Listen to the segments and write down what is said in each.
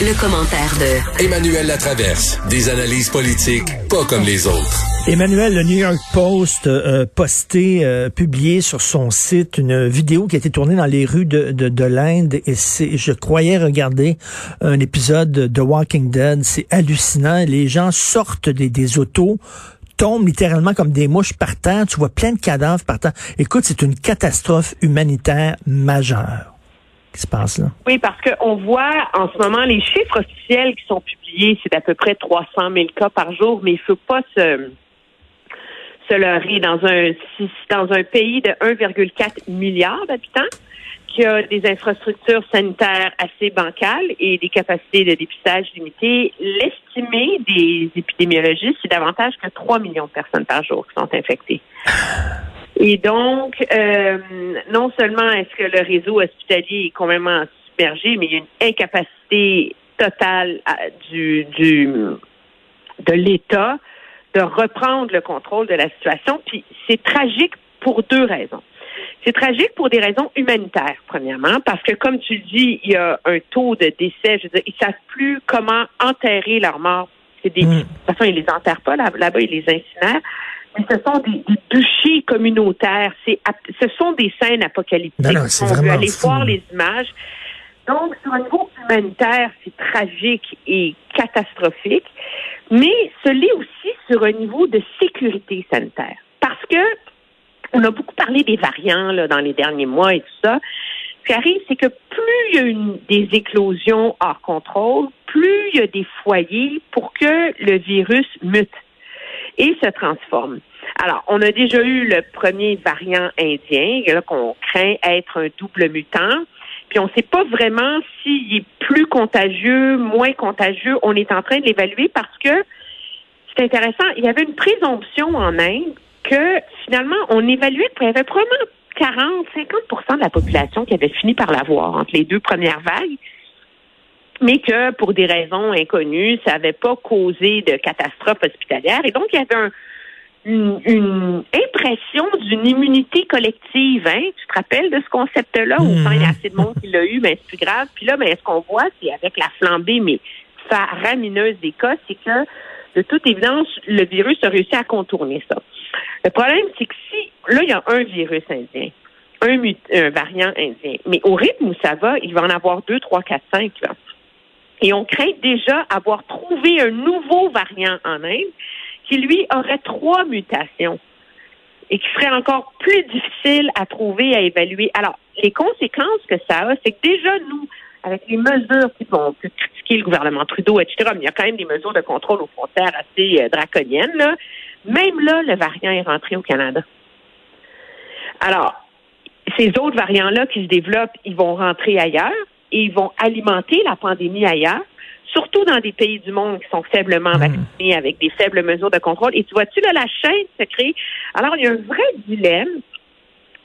Le, commentaire de Emmanuel Latraverse. Des analyses politiques pas comme les autres. Emmanuel, le New York Post a posté, euh, publié sur son site une vidéo qui a été tournée dans les rues de, de, l'Inde et c'est, je croyais regarder un épisode de Walking Dead. C'est hallucinant. Les gens sortent des, des autos, tombent littéralement comme des mouches par terre. Tu vois plein de cadavres par terre. Écoute, c'est une catastrophe humanitaire majeure. Oui, parce qu'on voit en ce moment les chiffres officiels qui sont publiés, c'est d'à peu près 300 000 cas par jour, mais il faut pas se se dans un, dans un pays de 1,4 milliard d'habitants qui a des infrastructures sanitaires assez bancales et des capacités de dépistage limitées, l'estimé des épidémiologistes, c'est davantage que 3 millions de personnes par jour qui sont infectées. Et donc, euh, non seulement est-ce que le réseau hospitalier est complètement submergé, mais il y a une incapacité totale du, du, de l'État de reprendre le contrôle de la situation. Puis c'est tragique pour deux raisons. C'est tragique pour des raisons humanitaires, premièrement, parce que, comme tu le dis, il y a un taux de décès. Je veux dire, ils savent plus comment enterrer leurs morts. C'est des, hmm. De toute façon, ils les enterrent pas là, là-bas, ils les incinèrent. Mais ce sont des, des bûchers communautaires. C'est, ce sont des scènes apocalyptiques. Non, non, On veut aller voir les images. Donc, sur un niveau humanitaire, c'est tragique et catastrophique, mais ce l'est aussi sur un niveau de sécurité sanitaire. Parce que on a beaucoup parlé des variants là, dans les derniers mois et tout ça. Ce qui arrive, c'est que plus il y a une, des éclosions hors contrôle, plus il y a des foyers pour que le virus mute et se transforme. Alors, on a déjà eu le premier variant indien, qu'on craint être un double mutant. Puis on ne sait pas vraiment s'il est plus contagieux, moins contagieux. On est en train de l'évaluer parce que c'est intéressant. Il y avait une présomption en Inde que finalement on évaluait qu'il y avait probablement 40, 50% de la population qui avait fini par l'avoir entre les deux premières vagues, mais que pour des raisons inconnues, ça n'avait pas causé de catastrophe hospitalière. Et donc, il y avait un, une, impression d'une immunité collective. Hein? Tu te rappelles de ce concept-là? Où quand il y a assez de monde qui l'a eu, mais c'est plus grave. Puis là, mais ce qu'on voit, c'est avec la flambée, mais faramineuse des cas, c'est que de toute évidence, le virus a réussi à contourner ça. Le problème, c'est que si là, il y a un virus indien, un, un variant indien, mais au rythme où ça va, il va en avoir deux, trois, quatre, cinq. Là. Et on craint déjà avoir trouvé un nouveau variant en Inde qui, lui, aurait trois mutations et qui serait encore plus difficile à trouver, à évaluer. Alors, les conséquences que ça a, c'est que déjà, nous, avec les mesures qui vont critiquer le gouvernement Trudeau, etc., mais il y a quand même des mesures de contrôle aux frontières assez euh, draconiennes, là. Même là, le variant est rentré au Canada. Alors, ces autres variants-là qui se développent, ils vont rentrer ailleurs et ils vont alimenter la pandémie ailleurs surtout dans des pays du monde qui sont faiblement hmm. vaccinés avec des faibles mesures de contrôle. Et tu vois-tu, là, la chaîne se crée. Alors, il y a un vrai dilemme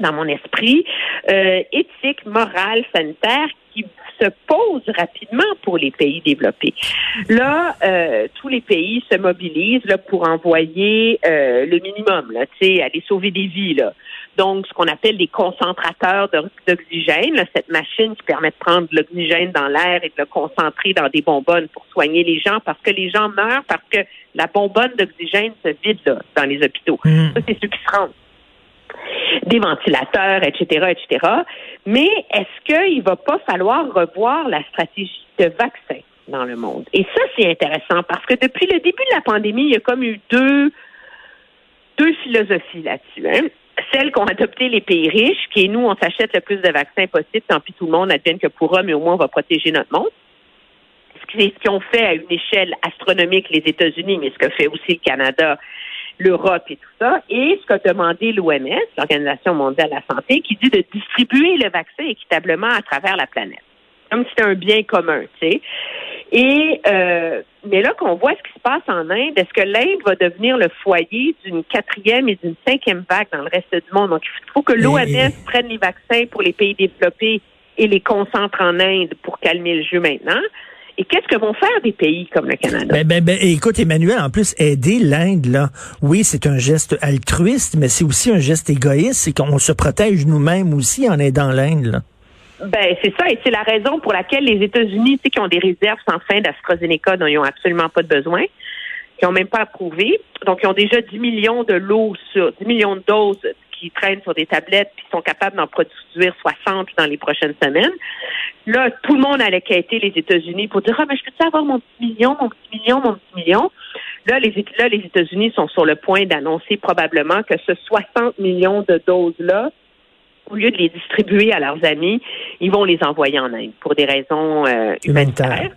dans mon esprit, euh, éthique, morale, sanitaire, qui se pose rapidement pour les pays développés. Là, euh, tous les pays se mobilisent là, pour envoyer euh, le minimum, là, aller sauver des vies. Là donc ce qu'on appelle des concentrateurs d'oxygène, cette machine qui permet de prendre l'oxygène dans l'air et de le concentrer dans des bonbonnes pour soigner les gens, parce que les gens meurent parce que la bonbonne d'oxygène se vide là, dans les hôpitaux. Mm. Ça, c'est ceux qui se rendent des ventilateurs, etc., etc. Mais est-ce qu'il va pas falloir revoir la stratégie de vaccin dans le monde? Et ça, c'est intéressant parce que depuis le début de la pandémie, il y a comme eu deux, deux philosophies là-dessus. Hein? Celles qu'ont adopté les pays riches, qui est nous, on s'achète le plus de vaccins possible, tant pis tout le monde advienne que pourra, mais au moins on va protéger notre monde. Ce qu'ils ont fait à une échelle astronomique les États-Unis, mais ce que fait aussi le Canada, l'Europe et tout ça, et ce qu'a demandé l'OMS, l'Organisation mondiale de la santé, qui dit de distribuer le vaccin équitablement à travers la planète. comme si c'était un bien commun, tu sais. Et euh, mais là qu'on voit ce qui se passe en Inde, est-ce que l'Inde va devenir le foyer d'une quatrième et d'une cinquième vague dans le reste du monde? Donc, il faut que l'OMS prenne les vaccins pour les pays développés et les concentre en Inde pour calmer le jeu maintenant. Et qu'est-ce que vont faire des pays comme le Canada? Ben, ben, ben, écoute, Emmanuel, en plus, aider l'Inde, là, oui, c'est un geste altruiste, mais c'est aussi un geste égoïste, c'est qu'on se protège nous-mêmes aussi en aidant l'Inde, là. Ben, c'est ça, et c'est la raison pour laquelle les États-Unis, tu sais, qui ont des réserves sans fin d'AstraZeneca dont ils n'ont absolument pas de besoin, qui n'ont même pas approuvé. Donc, ils ont déjà 10 millions de lots sur 10 millions de doses qui traînent sur des tablettes puis sont capables d'en produire 60 dans les prochaines semaines. Là, tout le monde allait quitter les États-Unis pour dire Ah, mais je peux avoir mon petit million, mon petit million, mon petit million? Là, les, là, les États-Unis sont sur le point d'annoncer probablement que ce 60 millions de doses-là, au lieu de les distribuer à leurs amis, ils vont les envoyer en Inde pour des raisons euh, humanitaires.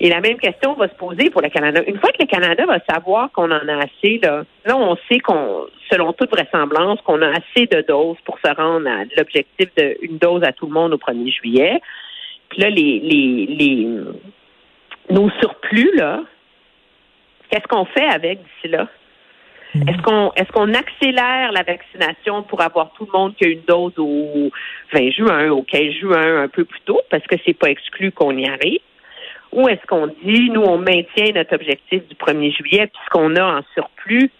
Et la même question va se poser pour le Canada. Une fois que le Canada va savoir qu'on en a assez, là, là on sait qu'on, selon toute vraisemblance, qu'on a assez de doses pour se rendre à l'objectif d'une dose à tout le monde au 1er juillet. Puis là, les, les, les nos surplus, là, qu'est-ce qu'on fait avec d'ici là? Est-ce qu'on est-ce qu'on accélère la vaccination pour avoir tout le monde qui a une dose au 20 juin, au 15 juin, un peu plus tôt, parce que c'est pas exclu qu'on y arrive? Ou est-ce qu'on dit, nous, on maintient notre objectif du 1er juillet, puis ce qu'on a en surplus,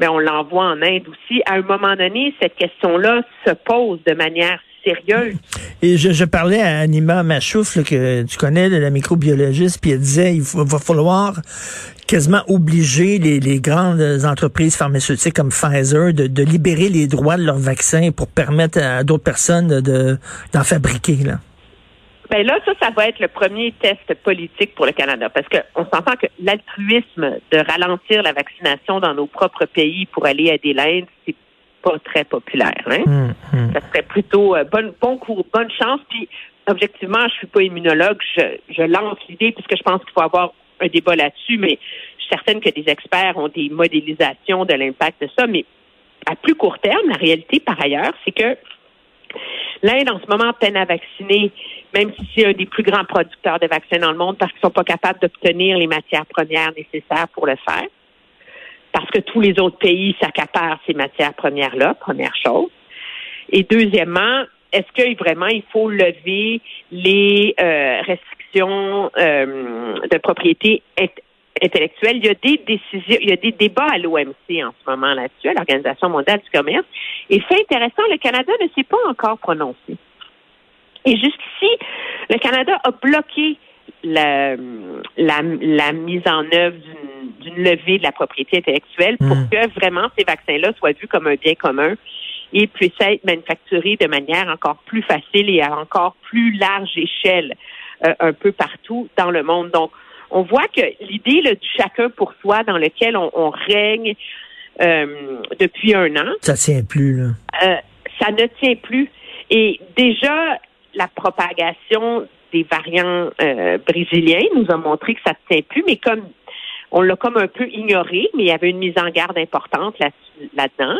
mais ben, on l'envoie en Inde aussi? À un moment donné, cette question-là se pose de manière sérieuse. Et je, parlais à Anima Machouf, que tu connais, la microbiologiste, puis elle disait il va falloir quasiment obliger les, grandes entreprises pharmaceutiques comme Pfizer de, libérer les droits de leurs vaccins pour permettre à d'autres personnes de d'en fabriquer. Là. Ben là, ça, ça va être le premier test politique pour le Canada, parce qu'on s'entend que l'altruisme de ralentir la vaccination dans nos propres pays pour aller aider l'Inde, c'est pas très populaire. Hein? Hum, hum. Ça serait plutôt euh, bon, bon cours, bonne chance. Puis, objectivement, je suis pas immunologue, je, je lance l'idée puisque je pense qu'il faut avoir un débat là-dessus, mais je suis certaine que des experts ont des modélisations de l'impact de ça. Mais à plus court terme, la réalité, par ailleurs, c'est que L'Inde, en ce moment, peine à vacciner, même si c'est un des plus grands producteurs de vaccins dans le monde, parce qu'ils ne sont pas capables d'obtenir les matières premières nécessaires pour le faire. Parce que tous les autres pays s'accaparent ces matières premières-là, première chose. Et deuxièmement, est-ce que vraiment il faut lever les euh, restrictions euh, de propriété intellectuelle. Il y a des décisions, il y a des débats à l'OMC en ce moment là-dessus, à l'Organisation mondiale du commerce. Et c'est intéressant, le Canada ne s'est pas encore prononcé. Et jusqu'ici, le Canada a bloqué la, la, mise en œuvre d'une levée de la propriété intellectuelle pour hmm. que vraiment ces vaccins-là soient vus comme un bien commun et puissent être manufacturés de manière encore plus facile et à encore plus large échelle un peu partout dans le monde. Donc, on voit que l'idée du chacun pour soi dans lequel on, règne euh, depuis un an. Ça tient plus, là. Euh, ça ne tient plus. Et déjà, la propagation des variants euh, brésiliens nous a montré que ça ne tient plus, mais comme on l'a comme un peu ignoré, mais il y avait une mise en garde importante là-dedans.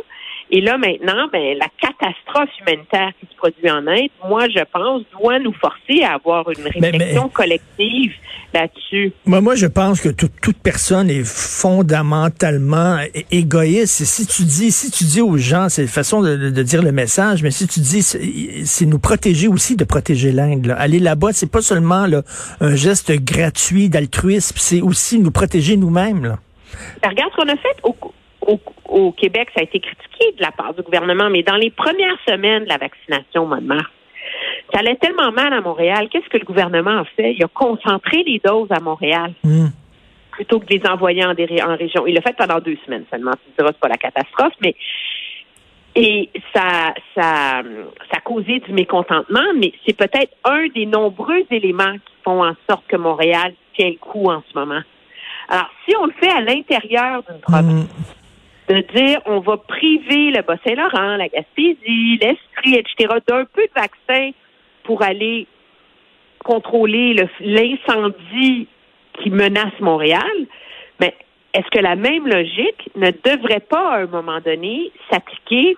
Et là, maintenant, ben, la catastrophe humanitaire qui se produit en Inde, moi, je pense, doit nous forcer à avoir une réflexion collective là-dessus. Moi, moi, je pense que toute personne est fondamentalement égoïste. si tu dis, si tu dis aux gens, c'est une façon de, dire le message, mais si tu dis, c'est nous protéger aussi de protéger l'Inde. Aller là-bas, c'est pas seulement là, un geste gratuit d'altruisme, c'est aussi nous protéger nous-mêmes. Ben, regarde ce qu'on a fait au, au, au, Québec, ça a été critiqué de la part du gouvernement, mais dans les premières semaines de la vaccination au mois de mars, ça allait tellement mal à Montréal. Qu'est-ce que le gouvernement a fait? Il a concentré les doses à Montréal. Hmm. Plutôt que de les envoyer en, en région. Il l'a fait pendant deux semaines seulement. Tu diras, c'est pas la catastrophe, mais et ça, ça, ça a causé du mécontentement, mais c'est peut-être un des nombreux éléments qui font en sorte que Montréal tient le coup en ce moment. Alors, si on le fait à l'intérieur d'une province, hmm de dire on va priver le Bas-Saint-Laurent, la Gaspésie, l'Estrie, etc., d'un peu de vaccins pour aller contrôler l'incendie qui menace Montréal, mais est-ce que la même logique ne devrait pas, à un moment donné, s'appliquer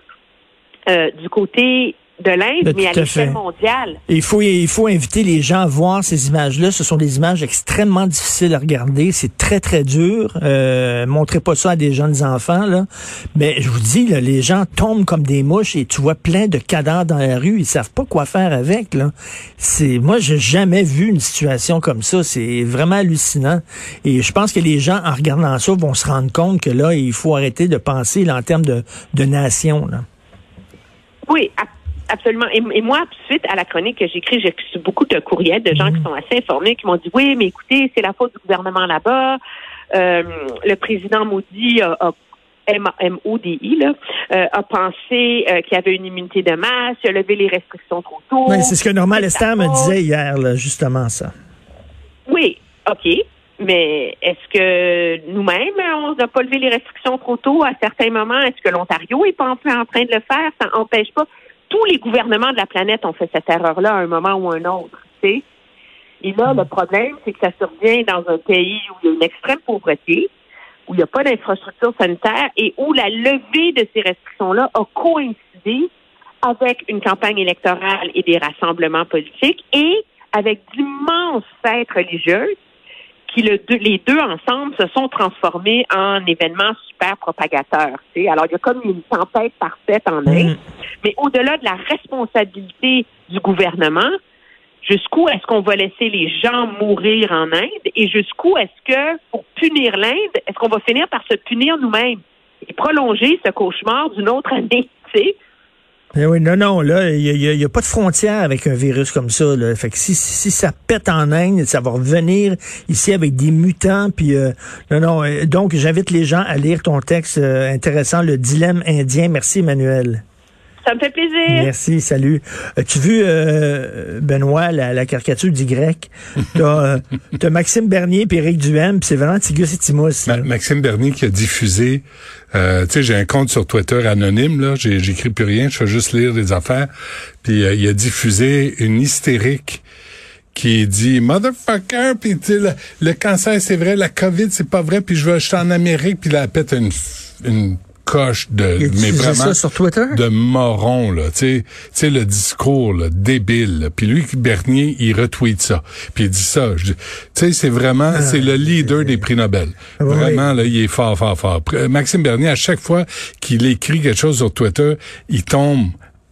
euh, du côté de l'Inde, mais à l'échelle mondiale. Il faut, il faut inviter les gens à voir ces images-là. Ce sont des images extrêmement difficiles à regarder. C'est très, très dur. Euh, montrez pas ça à des jeunes enfants, là. Mais je vous dis, là, les gens tombent comme des mouches et tu vois plein de cadavres dans la rue. Ils savent pas quoi faire avec, là. C'est, moi, j'ai jamais vu une situation comme ça. C'est vraiment hallucinant. Et je pense que les gens, en regardant ça, vont se rendre compte que là, il faut arrêter de penser là, en termes de, de nation, là. Oui, absolument. Et, et moi, suite à la chronique que j'écris, j'ai reçu beaucoup de courriels de gens qui sont assez informés, qui m'ont dit oui, mais écoutez, c'est la faute du gouvernement là-bas. Euh, le président Maudit a, a M-O-D-I, là, euh, a pensé euh, qu'il y avait une immunité de masse, il a levé les restrictions trop tôt. Ouais, c'est ce que Normal Lester me disait hier, là, justement, ça. Oui, OK. Mais est-ce que nous-mêmes, on n'a pas levé les restrictions trop tôt à certains moments? Est-ce que l'Ontario est pas en train de le faire? Ça n'empêche pas. Tous les gouvernements de la planète ont fait cette erreur-là à un moment ou un autre. Et là, le problème, c'est que ça survient dans un pays où il y a une extrême pauvreté, où il n'y a pas d'infrastructure sanitaire et où la levée de ces restrictions-là a coïncidé avec une campagne électorale et des rassemblements politiques et avec d'immenses fêtes religieuses qui le deux- les deux ensemble se sont transformés en événements super propagateurs. Alors, il y a comme une tempête parfaite en Inde. Mm. Mais au-delà de la responsabilité du gouvernement, jusqu'où est-ce qu'on va laisser les gens mourir en Inde et jusqu'où est-ce que, pour punir l'Inde, est-ce qu'on va finir par se punir nous-mêmes et prolonger ce cauchemar d'une autre année? Eh oui, non, non, là, il n'y a, y a pas de frontière avec un virus comme ça. Là. Fait que si, si ça pète en Inde, ça va revenir ici avec des mutants. Puis euh, non, non. euh, Donc, j'invite les gens à lire ton texte euh, intéressant, le dilemme indien. Merci, Emmanuel. Ça me fait plaisir. Merci, salut. As-tu vu, euh, Benoît, la, la caricature du grec? T'as euh, t'as Maxime Bernier puis Éric Duhem, puis c'est vraiment Tigus et. Ma- là. Maxime Bernier qui a diffusé, euh, tu sais, j'ai un compte sur Twitter anonyme, là, j'écris plus rien, je fais juste lire des affaires, puis euh, il a diffusé une hystérique qui dit motherfucker puis tu sais, le, le cancer c'est vrai la covid c'est pas vrai puis je vais acheter en Amérique puis elle pète une une coche de Il mais vraiment ça sur Twitter? de moron là. Tu sais le discours là, débile là. puis lui Bernier il retweet ça. Puis il dit ça. Tu sais c'est vraiment c'est le leader des prix Nobel. Ah, Oui. vraiment là il est fort fort fort. Maxime Bernier à chaque fois qu'il écrit quelque chose sur Twitter il tombe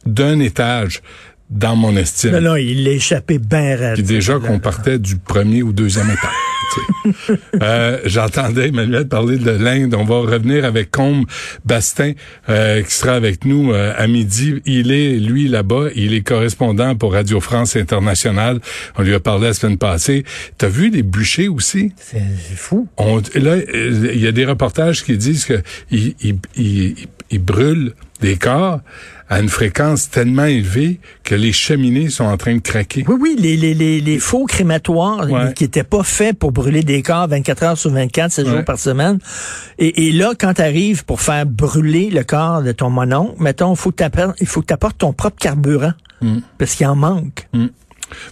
d'un étage dans mon estime Non, non, il l'a échappé bien raide. puis déjà qu'on partait du premier ou deuxième étage. euh, J'entendais Emmanuel parler de l'Inde. On va revenir avec Combe Bastin, euh, qui sera avec nous euh, à midi. Il est, lui, là-bas. Il est correspondant pour Radio France Internationale. On lui a parlé la semaine passée. T'as vu les bûchers aussi? C'est c'est fou. On, là, euh, il y a des reportages qui disent que ils, ils, ils, ils brûlent des corps à une fréquence tellement élevée que les cheminées sont en train de craquer. Oui, oui, les, les, les, les faux crématoires Ouais. euh, qui étaient pas faits pour brûler des corps 24 heures sur 24, 7 Ouais. jours par semaine. Et, et là, quand tu arrives pour faire brûler le corps de ton monon, mettons, faut il faut que tu apportes ton propre carburant. Parce qu'il en manque. Mm.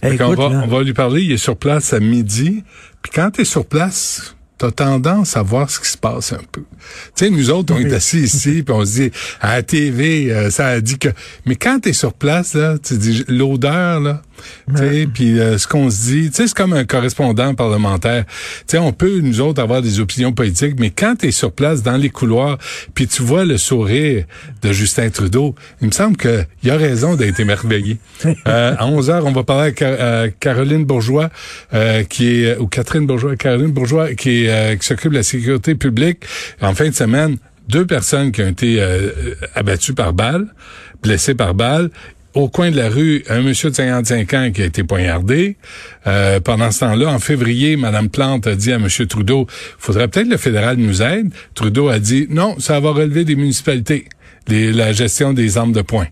Fait qu'on écoute, va, là. on va lui parler, il est sur place à midi. Puis quand tu es sur place, tendance à voir ce qui se passe un peu. Tu sais, nous autres, on est assis ici, puis on se dit, à la TV, euh, ça a dit que... Mais quand tu es sur place, là, tu dis, l'odeur, là, tu sais, puis euh, ce qu'on se dit, tu sais, c'est comme un correspondant parlementaire. Tu sais, on peut, nous autres, avoir des opinions politiques, mais quand tu es sur place, dans les couloirs, puis tu vois le sourire de Justin Trudeau, il me semble qu'il y a raison d'être émerveillé. Euh, à 11 heures, on va parler à, à Caroline Bourgeois, euh, qui est, ou Catherine Bourgeois, Caroline Bourgeois, qui, est, euh, qui s'occupe de la sécurité publique. En fin de semaine, deux personnes qui ont été euh, abattues par balle, blessées par balle. Au coin de la rue, un monsieur de 55 ans qui a été poignardé. Euh, pendant ce temps-là, en février, Madame Plante a dit à Monsieur Trudeau, faudrait peut-être le fédéral nous aide. Trudeau a dit, non, ça va relever des municipalités, les- la gestion des armes de poing.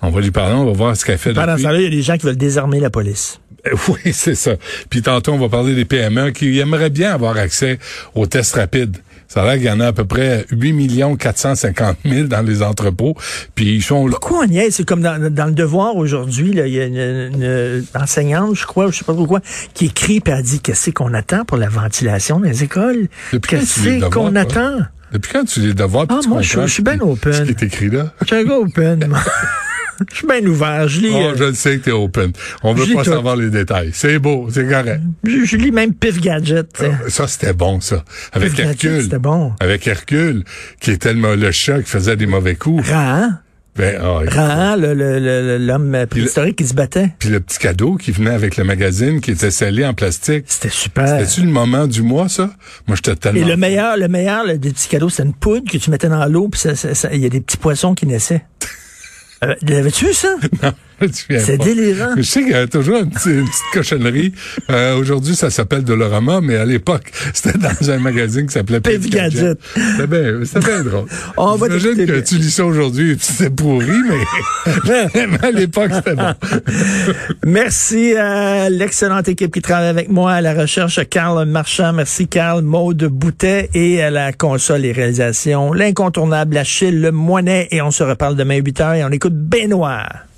On va lui parler, on va voir ce qu'elle fait Pendant ce temps-là, il y a des gens qui veulent désarmer la police. Euh, Oui, c'est ça. Puis tantôt, on va parler des PME qui aimeraient bien avoir accès aux tests rapides. Ça a l'air qu'il y en a à peu près 8 450 000 dans les entrepôts. Puis ils sont là. Pourquoi on niaise? C'est comme dans, dans le devoir aujourd'hui, il y a une, une enseignante, je crois, je sais pas trop quoi, qui écrit et elle dit qu'est-ce qu'on attend pour la ventilation des écoles? Qu'est-ce qu'on attend? Depuis quand tu les devoirs? Ah, tu moi, je je suis bien open. Ce qui est écrit là? Je suis un gars open. Je suis bien ouvert. Je lis, Oh, euh, je le sais que t'es open. On veut pas tout. savoir les détails. C'est beau, c'est correct. je, je lis même Pif Gadget. sais. Ça, c'était bon, ça. Avec Pif Hercule. c'était bon. Avec Hercule, qui était le, le chat qui faisait des mauvais coups. Rahan, Ben, ah, écoute. Rahan, le- le- le- l'homme préhistorique qui se battait. Puis le petit cadeau qui venait avec le magazine qui était scellé en plastique. C'était super. C'était-tu le moment du mois, ça? Moi, j'étais tellement... Et le meilleur, le meilleur des petits cadeaux, c'est une poudre que tu mettais dans l'eau, puis ça- ça- ça- il y a des petits poissons qui naissaient. Euh, L'avais-tu ça? C'est délirant. Je sais qu'il y a toujours une petite, une petite cochonnerie. Euh, Aujourd'hui, ça s'appelle Dolorama, mais à l'époque, c'était dans un magazine qui s'appelait Pif Gadget. Gadget. C'était bien, bien drôle. On va J'imagine que tu lis ça aujourd'hui et t'es pourri, mais, mais à l'époque, c'était bon. Merci à l'excellente équipe qui travaille avec moi à la recherche, Carl Marchand. Merci Carl, Maude Boutet et à la console et réalisation, l'incontournable Achille Le Moinet. Et on se reparle demain 8 h et on écoute Benoît.